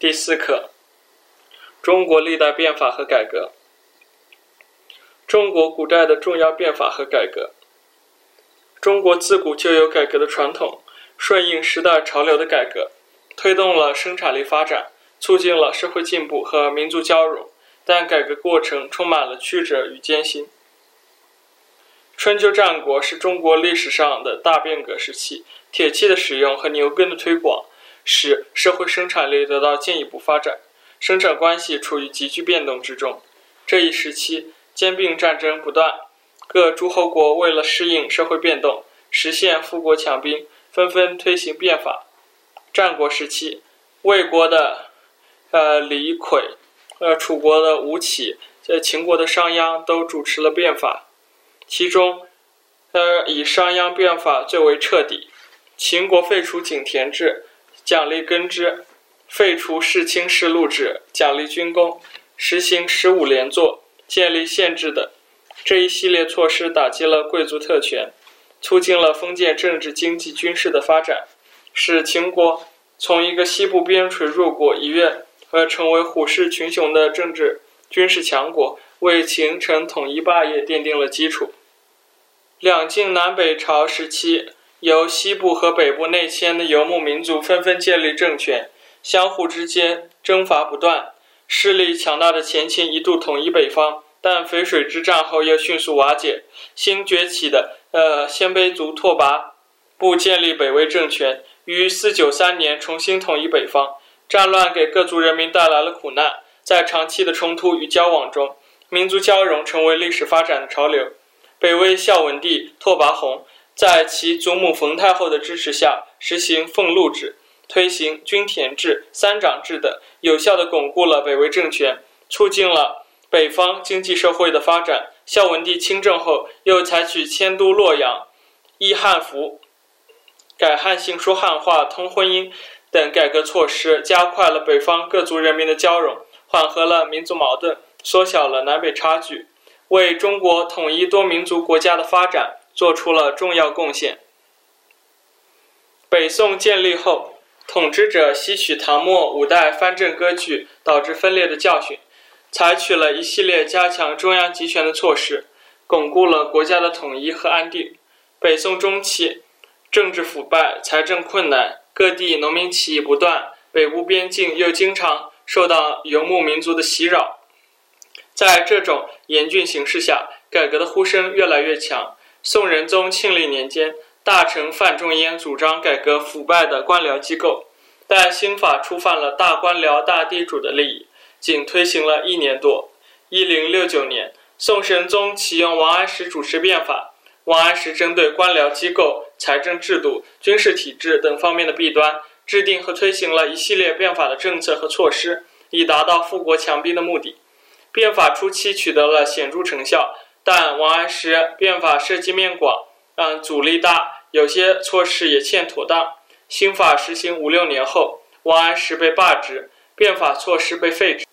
第四课：中国历代变法和改革。中国古代的重要变法和改革。中国自古就有改革的传统，顺应时代潮流的改革，推动了生产力发展，促进了社会进步和民族交融。但改革过程充满了曲折与艰辛。春秋战国是中国历史上的大变革时期，铁器的使用和牛耕的推广。使社会生产力得到进一步发展，生产关系处于急剧变动之中。这一时期，兼并战争不断，各诸侯国为了适应社会变动，实现富国强兵，纷纷推行变法。战国时期，魏国的呃李悝，呃楚国的吴起，在秦国的商鞅都主持了变法，其中，呃以商鞅变法最为彻底。秦国废除井田制。奖励耕织，废除世卿世禄制，奖励军功，实行十五连坐，建立县制等。这一系列措施打击了贵族特权，促进了封建政治、经济、军事的发展，使秦国从一个西部边陲弱国一跃而成为虎视群雄的政治军事强国，为秦城统一霸业奠定了基础。两晋南北朝时期。由西部和北部内迁的游牧民族纷纷建立政权，相互之间征伐不断。势力强大的前秦一度统一北方，但淝水之战后又迅速瓦解。新崛起的呃鲜卑族拓跋部建立北魏政权，于四九三年重新统一北方。战乱给各族人民带来了苦难，在长期的冲突与交往中，民族交融成为历史发展的潮流。北魏孝文帝拓跋宏。在其祖母冯太后的支持下，实行俸禄制，推行均田制、三长制等，有效地巩固了北魏政权，促进了北方经济社会的发展。孝文帝亲政后，又采取迁都洛阳、议汉服、改汉姓、说汉话、通婚姻等改革措施，加快了北方各族人民的交融，缓和了民族矛盾，缩小了南北差距，为中国统一多民族国家的发展。做出了重要贡献。北宋建立后，统治者吸取唐末五代藩镇割据导致分裂的教训，采取了一系列加强中央集权的措施，巩固了国家的统一和安定。北宋中期，政治腐败，财政困难，各地农民起义不断，北部边境又经常受到游牧民族的袭扰。在这种严峻形势下，改革的呼声越来越强。宋仁宗庆历年间，大臣范仲淹主张改革腐败的官僚机构，但新法触犯了大官僚、大地主的利益，仅推行了一年多。一零六九年，宋神宗启用王安石主持变法。王安石针对官僚机构、财政制度、军事体制等方面的弊端，制定和推行了一系列变法的政策和措施，以达到富国强兵的目的。变法初期取得了显著成效。但王安石变法涉及面广，嗯，阻力大，有些措施也欠妥当。新法实行五六年后，王安石被罢职，变法措施被废止。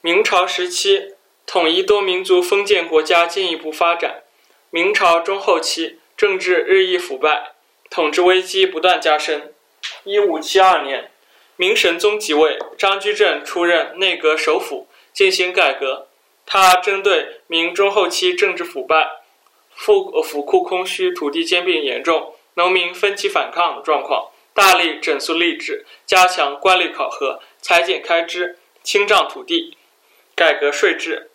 明朝时期，统一多民族封建国家进一步发展。明朝中后期，政治日益腐败，统治危机不断加深。一五七二年，明神宗即位，张居正出任内阁首辅，进行改革。他针对明中后期政治腐败、府府库空虚、土地兼并严重、农民分起反抗的状况，大力整肃吏治，加强官吏考核、裁减开支、清账土地、改革税制。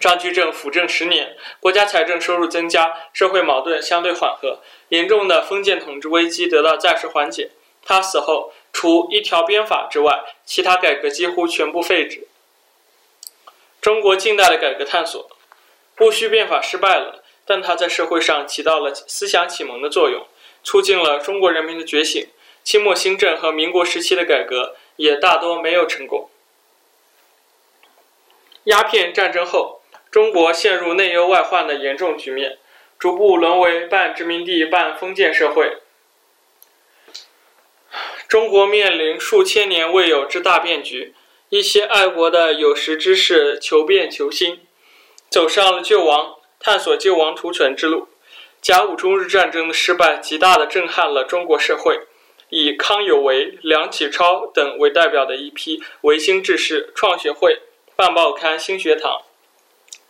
张居正辅政十年，国家财政收入增加，社会矛盾相对缓和，严重的封建统治危机得到暂时缓解。他死后，除一条鞭法之外，其他改革几乎全部废止。中国近代的改革探索，戊戌变法失败了，但它在社会上起到了思想启蒙的作用，促进了中国人民的觉醒。清末新政和民国时期的改革也大多没有成功。鸦片战争后，中国陷入内忧外患的严重局面，逐步沦为半殖民地半封建社会。中国面临数千年未有之大变局。一些爱国的有识之士求变求新，走上了救亡、探索救亡图存之路。甲午中日战争的失败，极大地震撼了中国社会，以康有为、梁启超等为代表的一批维新志士创学会、办报刊《新学堂》，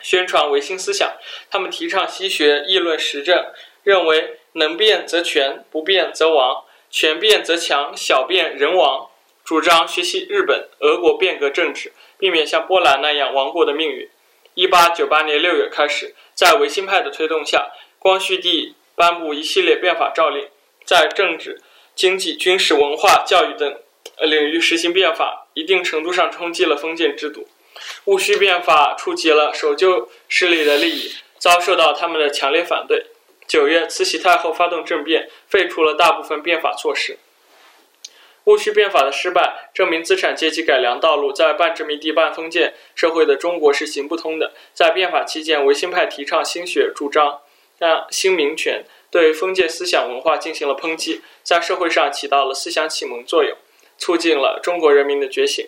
宣传维新思想。他们提倡西学，议论时政，认为能变则全，不变则亡；全变则强，小变人亡。主张学习日本、俄国变革政治，避免像波兰那样亡国的命运。一八九八年六月开始，在维新派的推动下，光绪帝颁布一系列变法诏令，在政治、经济、军事、文化、教育等领域实行变法，一定程度上冲击了封建制度。戊戌变法触及了守旧势力的利益，遭受到他们的强烈反对。九月，慈禧太后发动政变，废除了大部分变法措施。戊戌变法的失败，证明资产阶级改良道路在半殖民地半封建社会的中国是行不通的。在变法期间，维新派提倡新学，主张让新民权，对封建思想文化进行了抨击，在社会上起到了思想启蒙作用，促进了中国人民的觉醒。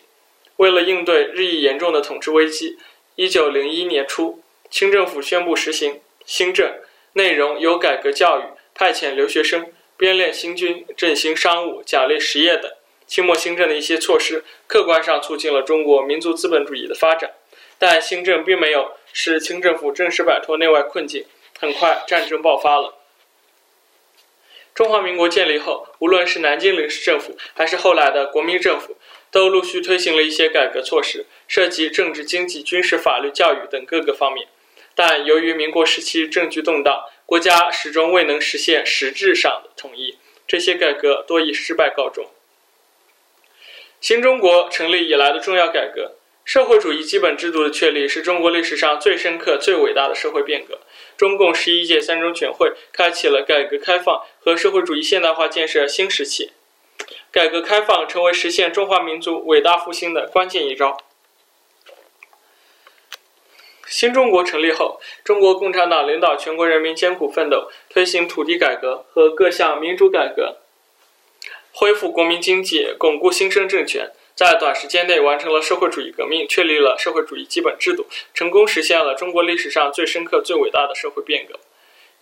为了应对日益严重的统治危机，一九零一年初，清政府宣布实行新政，内容有改革教育、派遣留学生。编练新军、振兴商务、奖励实业等，清末新政的一些措施，客观上促进了中国民族资本主义的发展。但新政并没有使清政府正式摆脱内外困境。很快，战争爆发了。中华民国建立后，无论是南京临时政府，还是后来的国民政府，都陆续推行了一些改革措施，涉及政治、经济、军事、法律、教育等各个方面。但由于民国时期政局动荡，国家始终未能实现实质上的统一，这些改革多以失败告终。新中国成立以来的重要改革，社会主义基本制度的确立是中国历史上最深刻、最伟大的社会变革。中共十一届三中全会开启了改革开放和社会主义现代化建设新时期，改革开放成为实现中华民族伟大复兴的关键一招。新中国成立后，中国共产党领导全国人民艰苦奋斗，推行土地改革和各项民主改革，恢复国民经济，巩固新生政权，在短时间内完成了社会主义革命，确立了社会主义基本制度，成功实现了中国历史上最深刻、最伟大的社会变革。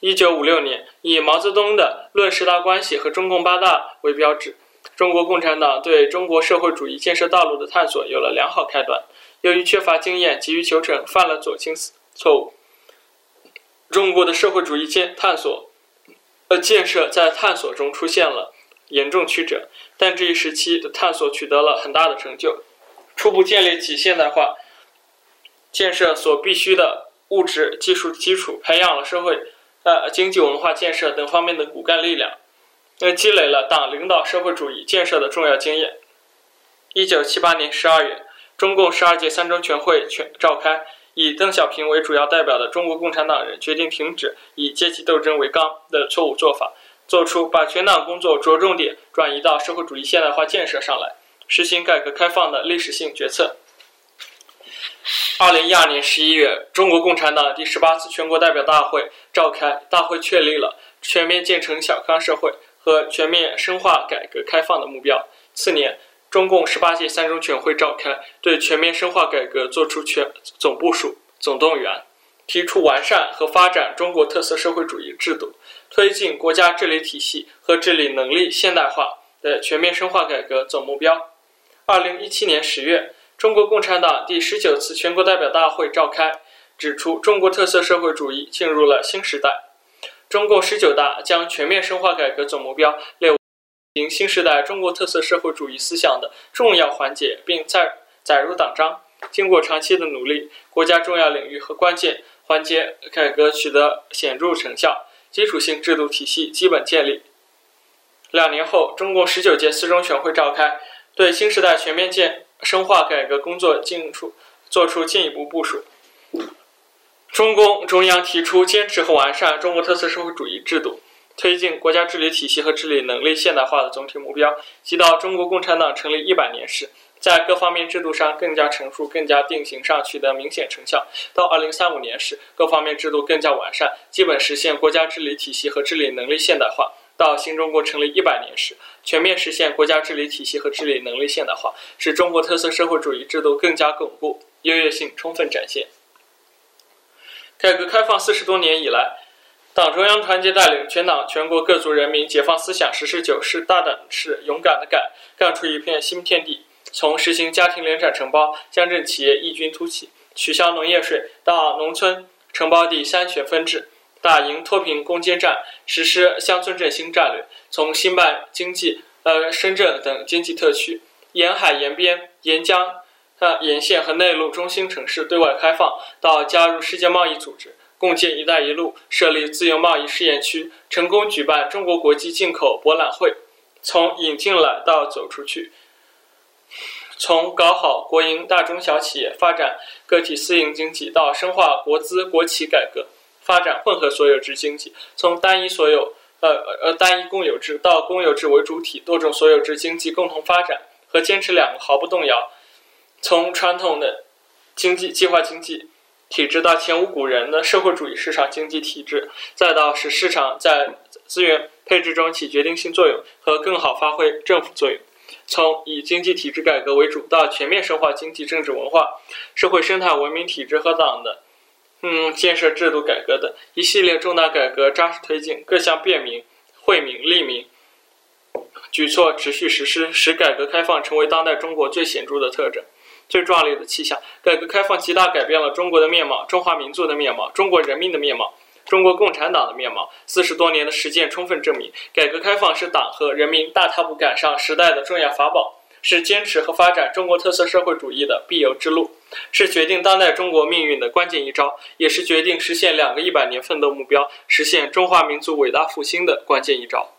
一九五六年，以毛泽东的《论十大关系》和中共八大为标志，中国共产党对中国社会主义建设道路的探索有了良好开端。由于缺乏经验，急于求成，犯了左倾错误。中国的社会主义建探索，呃，建设在探索中出现了严重曲折，但这一时期的探索取得了很大的成就，初步建立起现代化建设所必须的物质技术基础，培养了社会、呃经济文化建设等方面的骨干力量，呃，积累了党领导社会主义建设的重要经验。一九七八年十二月。中共十二届三中全会全召开，以邓小平为主要代表的中国共产党人决定停止以阶级斗争为纲的错误做法，做出把全党工作着重点转移到社会主义现代化建设上来，实行改革开放的历史性决策。二零一二年十一月，中国共产党第十八次全国代表大会召开，大会确立了全面建成小康社会和全面深化改革开放的目标。次年。中共十八届三中全会召开，对全面深化改革作出全总部署、总动员，提出完善和发展中国特色社会主义制度，推进国家治理体系和治理能力现代化的全面深化改革总目标。二零一七年十月，中国共产党第十九次全国代表大会召开，指出中国特色社会主义进入了新时代。中共十九大将全面深化改革总目标列为为。行新时代中国特色社会主义思想的重要环节，并载载入党章。经过长期的努力，国家重要领域和关键环节改革取得显著成效，基础性制度体系基本建立。两年后，中共十九届四中全会召开，对新时代全面建深化改革工作进出作出进一步部署。中共中央提出坚持和完善中国特色社会主义制度。推进国家治理体系和治理能力现代化的总体目标，即到中国共产党成立一百年时，在各方面制度上更加成熟、更加定型上取得明显成效；到二零三五年时，各方面制度更加完善，基本实现国家治理体系和治理能力现代化；到新中国成立一百年时，全面实现国家治理体系和治理能力现代化，使中国特色社会主义制度更加巩固、优越性充分展现。改革开放四十多年以来，党中央团结带领全党全国各族人民解放思想，实事求是、大胆的是、勇敢的干，干出一片新天地。从实行家庭联产承包、乡镇企业异军突起、取消农业税，到农村承包地三权分置，打赢脱贫攻坚战，实施乡村振兴战略，从兴办经济呃深圳等经济特区，沿海沿边沿江呃沿线和内陆中心城市对外开放，到加入世界贸易组织。共建“一带一路”，设立自由贸易试验区，成功举办中国国际进口博览会。从引进来到走出去，从搞好国营大中小企业发展个体私营经济，到深化国资国企改革，发展混合所有制经济。从单一所有呃呃单一公有制到公有制为主体多种所有制经济共同发展和坚持两个毫不动摇。从传统的经济计划经济。体制到前无古人的社会主义市场经济体制，再到使市场在资源配置中起决定性作用和更好发挥政府作用，从以经济体制改革为主到全面深化经济、政治、文化、社会生态文明体制和党的嗯建设制度改革等一系列重大改革扎实推进，各项便民、惠民、利民举措持续实施，使改革开放成为当代中国最显著的特征。最壮丽的气象，改革开放极大改变了中国的面貌，中华民族的面貌，中国人民的面貌，中国共产党的面貌。四十多年的实践充分证明，改革开放是党和人民大踏步赶上时代的重要法宝，是坚持和发展中国特色社会主义的必由之路，是决定当代中国命运的关键一招，也是决定实现两个一百年奋斗目标、实现中华民族伟大复兴的关键一招。